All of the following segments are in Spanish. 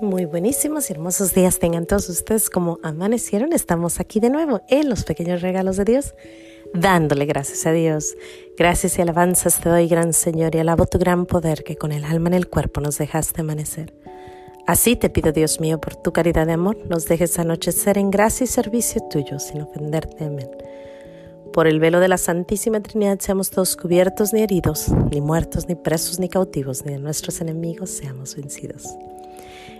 Muy buenísimos y hermosos días tengan todos ustedes como amanecieron. Estamos aquí de nuevo en los pequeños regalos de Dios, dándole gracias a Dios. Gracias y alabanzas te doy, gran Señor, y alabo tu gran poder que con el alma en el cuerpo nos dejaste amanecer. Así te pido, Dios mío, por tu caridad de amor, nos dejes anochecer en gracia y servicio tuyo, sin ofenderte. Amén. Por el velo de la Santísima Trinidad seamos todos cubiertos ni heridos, ni muertos, ni presos, ni cautivos, ni de nuestros enemigos seamos vencidos.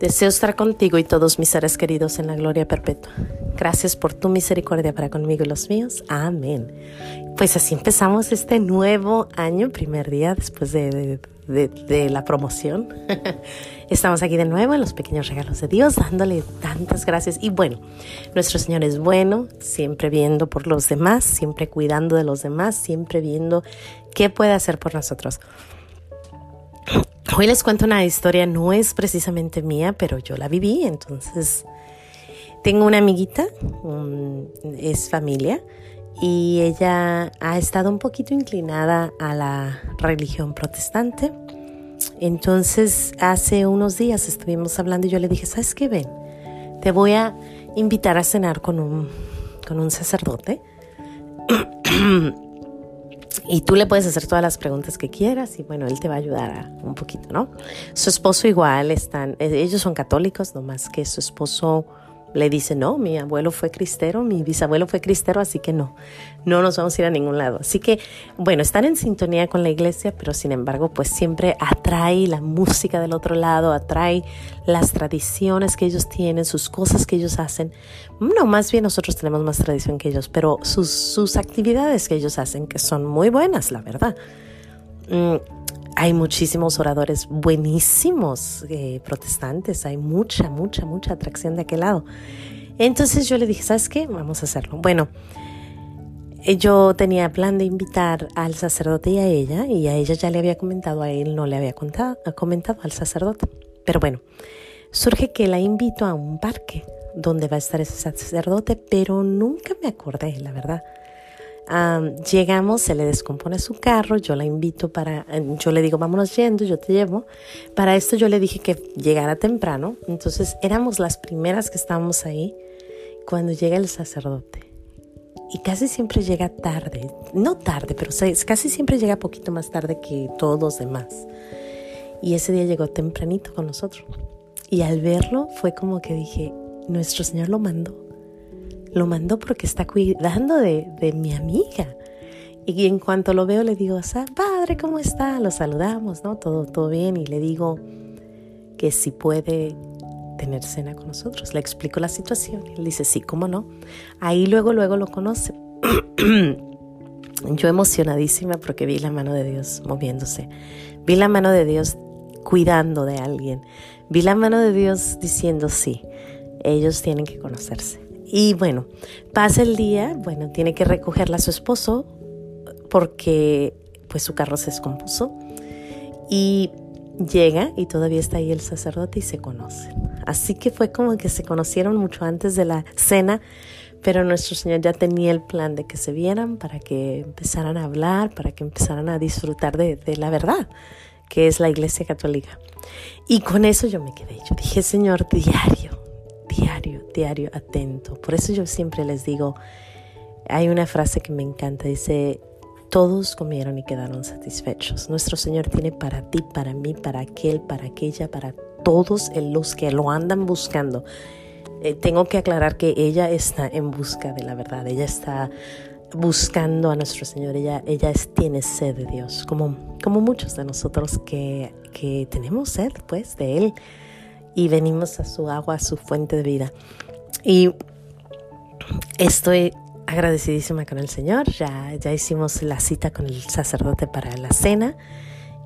Deseo estar contigo y todos mis seres queridos en la gloria perpetua. Gracias por tu misericordia para conmigo y los míos. Amén. Pues así empezamos este nuevo año, primer día después de, la promoción. Estamos aquí de nuevo en los pequeños regalos de Dios, dándole tantas gracias. Y bueno, nuestro Señor es bueno, siempre viendo por los demás, siempre cuidando de los demás, siempre viendo qué puede hacer por nosotros. Hoy les cuento una historia, no es precisamente mía, pero yo la viví, entonces tengo una amiguita, es familia, y ella ha estado un poquito inclinada a la religión protestante. Entonces hace unos días estuvimos hablando y yo le dije, ¿sabes qué? Ven, te voy a invitar a cenar con un, con un sacerdote. Y tú le puedes hacer todas las preguntas que quieras y bueno, él te va a ayudar un poquito, ¿no? Su esposo igual están, eh, ellos son católicos, nomás que su esposo le dice, no, mi abuelo fue cristero, mi bisabuelo fue cristero, así que no, no nos vamos a ir a ningún lado. Así que, bueno, están en sintonía con la iglesia, pero sin embargo, pues siempre atrae la música del otro lado, atrae las tradiciones que ellos tienen, sus cosas que ellos hacen. No, más bien nosotros tenemos más tradición que ellos, pero sus, sus actividades que ellos hacen, que son muy buenas, la verdad. Mm, hay muchísimos oradores buenísimos eh, protestantes, hay mucha, mucha, mucha atracción de aquel lado. Entonces yo le dije, ¿sabes qué? Vamos a hacerlo. Bueno, eh, yo tenía plan de invitar al sacerdote y a ella, y a ella ya le había comentado, a él no le había contado, comentado al sacerdote. Pero bueno, surge que la invito a un parque donde va a estar ese sacerdote, pero nunca me acordé, la verdad llegamos, se le descompone su carro, yo la invito para, yo le digo, vámonos yendo, yo te llevo. Para esto yo le dije que llegara temprano, entonces éramos las primeras que estábamos ahí cuando llega el sacerdote. Y casi siempre llega tarde, no tarde, pero casi siempre llega poquito más tarde que todos los demás. Y ese día llegó tempranito con nosotros. Y al verlo fue como que dije, nuestro Señor lo mandó lo mandó porque está cuidando de, mi amiga. Y en cuanto lo veo le digo, padre, ¿cómo está? Lo saludamos, ¿no? Todo, todo bien. Y le digo que si puede tener cena con nosotros. Le explico la situación. Él dice, sí, ¿cómo no? Ahí luego, luego lo conoce. Yo emocionadísima porque vi la mano de Dios moviéndose. Vi la mano de Dios cuidando de alguien. Vi la mano de Dios diciendo, sí, ellos tienen que conocerse. Y bueno, pasa el día, bueno, tiene que recogerla a su esposo porque pues su carro se descompuso y llega y todavía está ahí el sacerdote y se conocen. Así que fue como que se conocieron mucho antes de la cena, pero nuestro Señor ya tenía el plan de que se vieran para que empezaran a hablar, para que empezaran a disfrutar de, de la verdad, que es la Iglesia Católica. Y con eso yo me quedé. Yo dije, Señor, diario, diario, diario, atento. Por eso yo siempre les digo, hay una frase que me encanta, dice, todos comieron y quedaron satisfechos. Nuestro Señor tiene para ti, para mí, para aquel, para aquella, para todos los que lo andan buscando. Eh, tengo que aclarar que ella está en busca de la verdad, ella está buscando a nuestro Señor, ella, ella tiene sed de Dios, como, como muchos de nosotros que, que tenemos sed pues de Él y venimos a su agua, a su fuente de vida. Y estoy agradecidísima con el Señor, ya, ya hicimos la cita con el sacerdote para la cena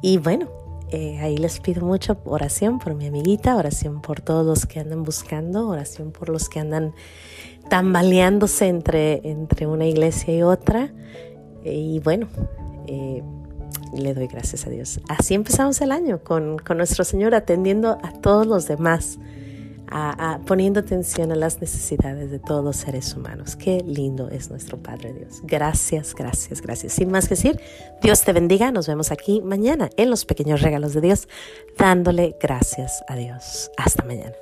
y bueno, eh, ahí les pido mucha oración por mi amiguita, oración por todos los que andan buscando, oración por los que andan tambaleándose entre, entre una iglesia y otra. Y bueno, Eh, le doy gracias a Dios. Así empezamos el año con, con nuestro Señor atendiendo a todos los demás poniendo atención a las necesidades de todos los seres humanos. Qué lindo es nuestro Padre Dios. Gracias, gracias, gracias. Sin más que decir, Dios te bendiga. Nos vemos aquí mañana en los pequeños regalos de Dios, dándole gracias a Dios. Hasta mañana.